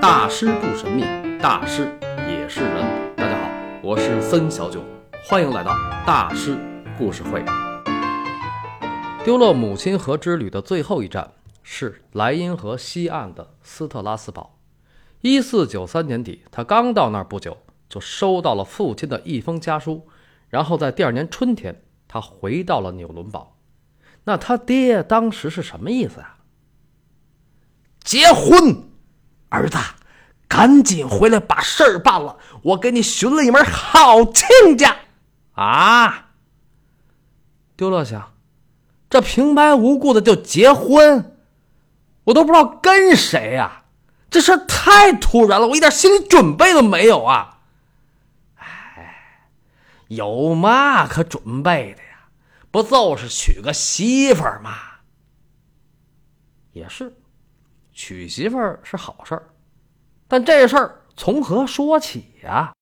大师不神秘，大师也是人。大家好，我是森小九，欢迎来到大师故事会。丢勒母亲河之旅的最后一站是莱茵河西岸的斯特拉斯堡。一四九三年底，他刚到那儿不久，就收到了父亲的一封家书，然后在第二年春天，他回到了纽伦堡。那他爹当时是什么意思啊？结婚，儿子，赶紧回来把事儿办了，我给你寻了一门好亲家。啊！丢乐想，这平白无故的就结婚，我都不知道跟谁呀，这事太突然了，我一点心理准备都没有啊！哎，有嘛可准备的呀？不就是娶个媳妇儿吗？也是。娶媳妇儿是好事儿，但这事儿从何说起呀？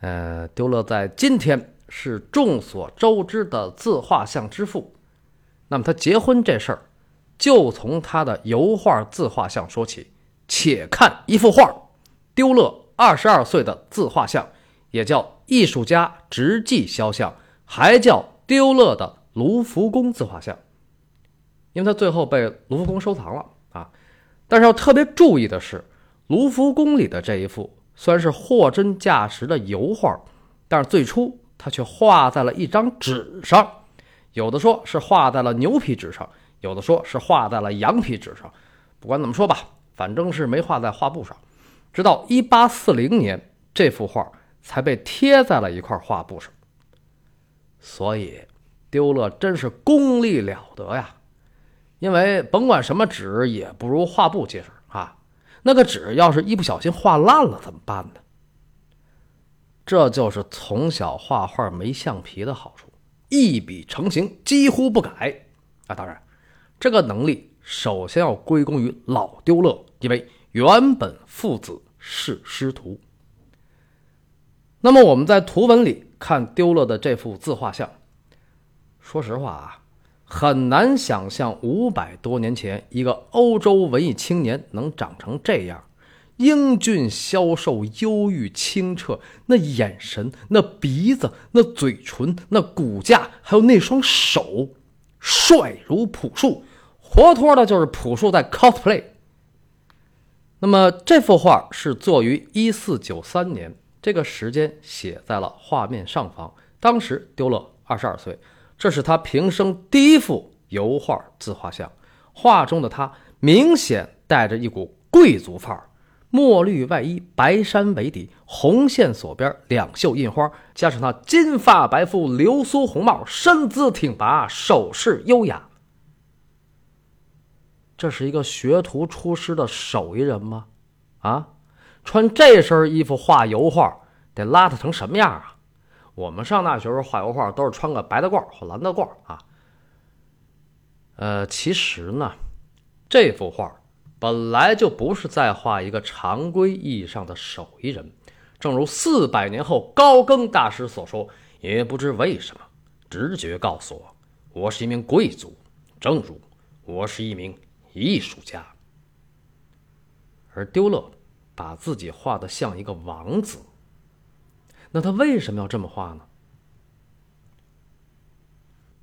呃，丢勒在今天是众所周知的自画像之父。那么他结婚这事儿，就从他的油画自画像说起。且看一幅画，丢勒二十二岁的自画像，也叫艺术家直迹肖像，还叫丢勒的卢浮宫自画像。因为他最后被卢浮宫收藏了啊，但是要特别注意的是，卢浮宫里的这一幅虽然是货真价实的油画，但是最初它却画在了一张纸上，有的说是画在了牛皮纸上，有的说是画在了羊皮纸上，不管怎么说吧，反正是没画在画布上。直到1840年，这幅画才被贴在了一块画布上。所以，丢勒真是功力了得呀！因为甭管什么纸也不如画布结实啊！那个纸要是一不小心画烂了怎么办呢？这就是从小画画没橡皮的好处，一笔成型，几乎不改啊！当然，这个能力首先要归功于老丢勒，因为原本父子是师徒。那么我们在图文里看丢勒的这幅自画像，说实话啊。很难想象五百多年前一个欧洲文艺青年能长成这样，英俊消瘦、忧郁清澈，那眼神、那鼻子、那嘴唇、那骨架，还有那双手，帅如朴树，活脱的就是朴树在 cosplay。那么这幅画是作于一四九三年，这个时间写在了画面上方，当时丢勒二十二岁。这是他平生第一幅油画自画像，画中的他明显带着一股贵族范儿，墨绿外衣，白衫为底，红线锁边，两袖印花，加上他金发白肤，流苏红帽，身姿挺拔，手势优雅。这是一个学徒出师的手艺人吗？啊，穿这身衣服画油画，得邋遢成什么样啊？我们上大学时候画油画都是穿个白大褂或蓝大褂啊。呃，其实呢，这幅画本来就不是在画一个常规意义上的手艺人。正如四百年后高更大师所说：“也不知为什么，直觉告诉我，我是一名贵族，正如我是一名艺术家。”而丢勒把自己画的像一个王子。那他为什么要这么画呢？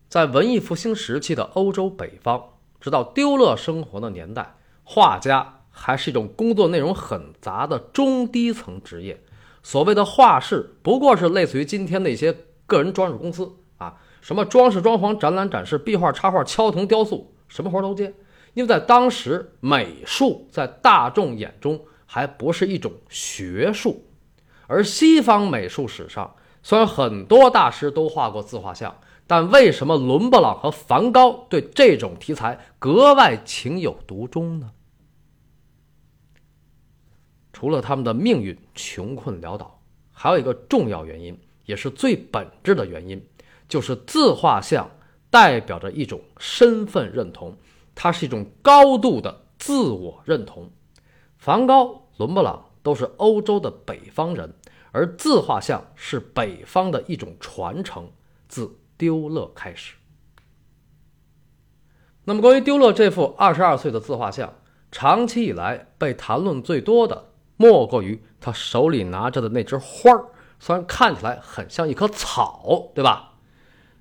在文艺复兴时期的欧洲北方，直到丢勒生活的年代，画家还是一种工作内容很杂的中低层职业。所谓的画室，不过是类似于今天那些个人装饰公司啊，什么装饰、装潢、展览、展示、壁画、插画、敲铜、雕塑，什么活都接。因为在当时，美术在大众眼中还不是一种学术。而西方美术史上，虽然很多大师都画过自画像，但为什么伦勃朗和梵高对这种题材格外情有独钟呢？除了他们的命运穷困潦倒，还有一个重要原因，也是最本质的原因，就是自画像代表着一种身份认同，它是一种高度的自我认同。梵高、伦勃朗都是欧洲的北方人。而自画像是北方的一种传承，自丢勒开始。那么，关于丢勒这幅二十二岁的自画像，长期以来被谈论最多的，莫过于他手里拿着的那枝花儿。虽然看起来很像一棵草，对吧？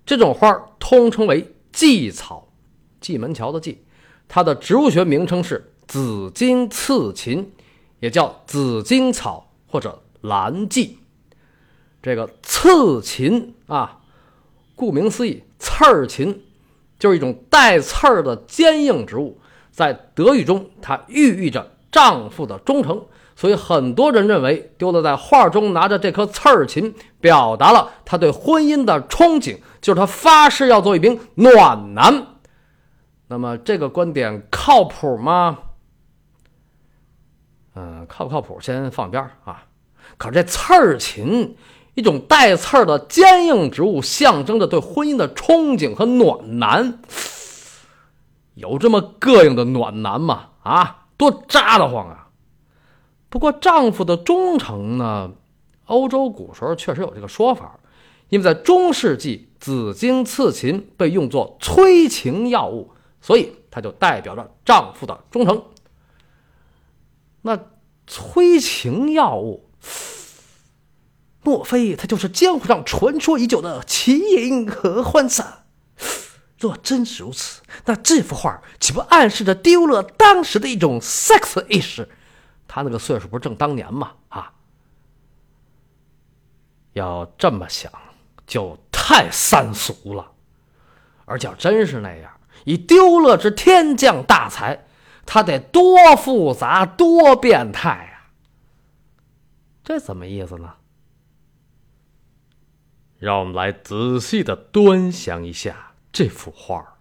这种花儿通称为蓟草，蓟门桥的蓟。它的植物学名称是紫荆刺芹，也叫紫荆草或者蓝蓟。这个刺芹啊，顾名思义，刺儿芹就是一种带刺儿的坚硬植物。在德语中，它寓意着丈夫的忠诚，所以很多人认为丢勒在画中拿着这颗刺儿琴，表达了他对婚姻的憧憬，就是他发誓要做一名暖男。那么这个观点靠谱吗？嗯，靠不靠谱先放一边啊。可是这刺儿琴，一种带刺儿的坚硬植物，象征着对婚姻的憧憬和暖男。有这么膈应的暖男吗？啊，多扎得慌啊！不过丈夫的忠诚呢？欧洲古时候确实有这个说法，因为在中世纪，紫荆刺芹被用作催情药物，所以它就代表着丈夫的忠诚。那催情药物，莫非他就是江湖上传说已久的奇淫合欢散？若真是如此，那这幅画岂不暗示着丢了当时的一种 sex 意识？他那个岁数不是正当年吗？啊，要这么想就太三俗了。而且要真是那样，以丢了之天降大才，他得多复杂多变态啊！这怎么意思呢？让我们来仔细的端详一下。这幅画，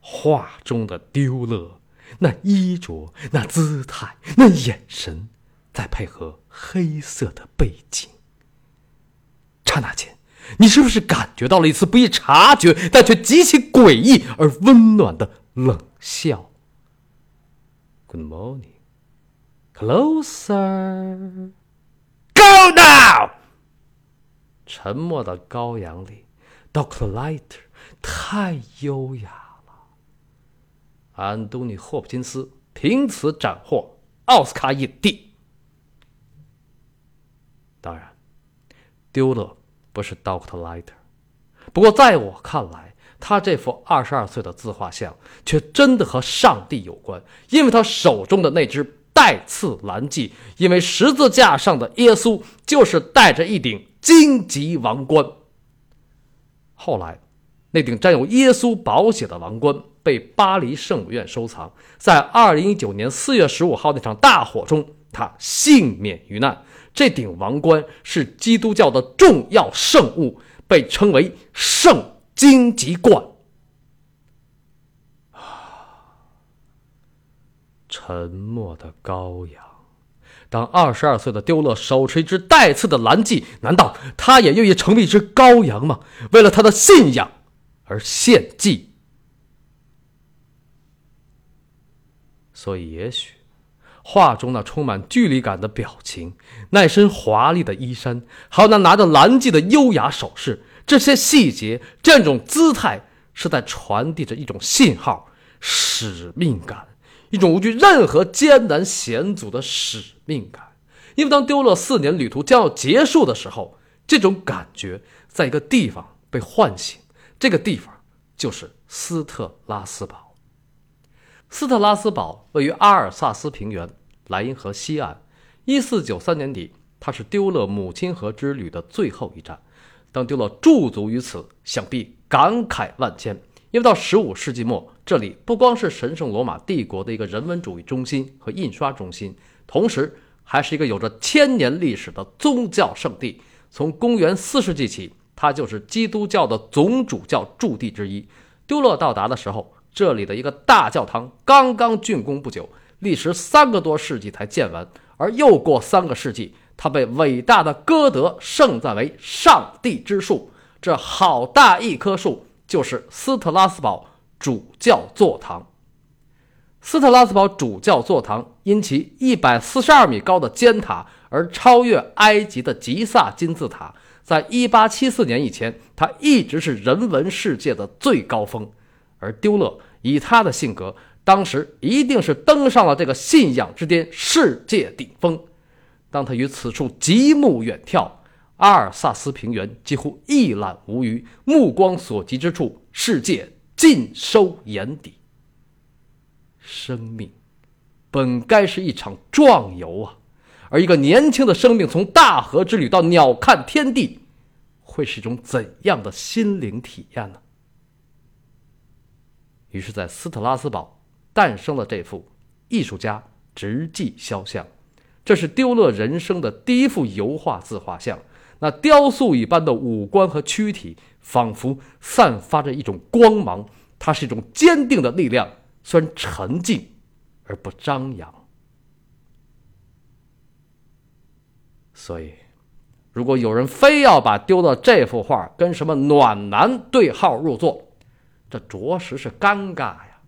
画中的丢勒，那衣着，那姿态，那眼神，再配合黑色的背景，刹那间，你是不是感觉到了一次不易察觉，但却极其诡异而温暖的冷笑？Good morning, closer, go now。沉默的羔羊里，Doctor Lighter。太优雅了，安东尼·霍普金斯凭此斩获奥斯卡影帝。当然，丢勒不是 Doctor Lighter，不过在我看来，他这幅二十二岁的自画像却真的和上帝有关，因为他手中的那只带刺蓝髻，因为十字架上的耶稣就是戴着一顶荆棘王冠。后来。那顶沾有耶稣宝血的王冠被巴黎圣母院收藏，在二零一九年四月十五号那场大火中，他幸免于难。这顶王冠是基督教的重要圣物，被称为圣荆棘冠。沉默的羔羊。当二十二岁的丢勒手持一只带刺的蓝髻，难道他也愿意成为一只羔羊吗？为了他的信仰。而献祭，所以也许画中那充满距离感的表情，那身华丽的衣衫，还有那拿着蓝髻的优雅手势，这些细节，这种姿态，是在传递着一种信号：使命感，一种无惧任何艰难险阻的使命感。因为当丢勒四年旅途将要结束的时候，这种感觉在一个地方被唤醒。这个地方就是斯特拉斯堡。斯特拉斯堡位于阿尔萨斯平原莱茵河西岸。一四九三年底，它是丢勒母亲河之旅的最后一站。当丢勒驻足于此，想必感慨万千。因为到十五世纪末，这里不光是神圣罗马帝国的一个人文主义中心和印刷中心，同时还是一个有着千年历史的宗教圣地。从公元四世纪起。它就是基督教的总主教驻地之一。丢勒到达的时候，这里的一个大教堂刚刚竣工不久，历时三个多世纪才建完。而又过三个世纪，它被伟大的歌德盛赞为“上帝之树”。这好大一棵树，就是斯特拉斯堡主教座堂。斯特拉斯堡主教座堂因其一百四十二米高的尖塔而超越埃及的吉萨金字塔。在一八七四年以前，它一直是人文世界的最高峰。而丢勒以他的性格，当时一定是登上了这个信仰之巅，世界顶峰。当他于此处极目远眺，阿尔萨斯平原几乎一览无余，目光所及之处，世界尽收眼底。生命本该是一场壮游啊，而一个年轻的生命从大河之旅到鸟瞰天地，会是一种怎样的心灵体验呢？于是，在斯特拉斯堡诞生了这幅艺术家直迹肖像，这是丢勒人生的第一幅油画自画像。那雕塑一般的五官和躯体，仿佛散发着一种光芒，它是一种坚定的力量，虽然沉静而不张扬。所以，如果有人非要把丢的这幅画跟什么暖男对号入座，这着实是尴尬呀。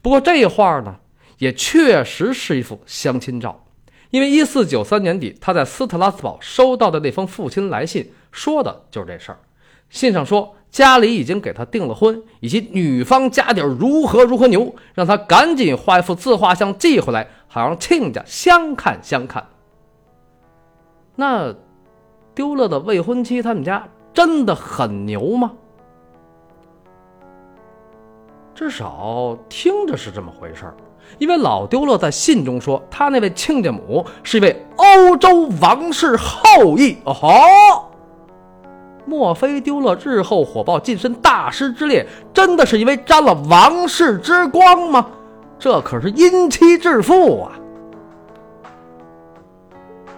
不过这画呢，也确实是一幅相亲照。因为一四九三年底，他在斯特拉斯堡收到的那封父亲来信，说的就是这事儿。信上说家里已经给他订了婚，以及女方家底如何如何牛，让他赶紧画一幅自画像寄回来，好让亲家相看相看。那丢了的未婚妻他们家真的很牛吗？至少听着是这么回事儿。因为老丢了在信中说，他那位亲家母是一位欧洲王室后裔。哦吼！莫非丢了日后火爆晋升大师之列，真的是因为沾了王室之光吗？这可是因妻致富啊！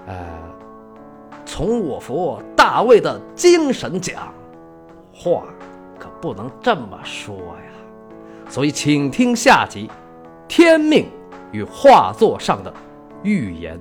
呃，从我佛大卫的精神讲，话可不能这么说呀。所以，请听下集。天命与画作上的预言。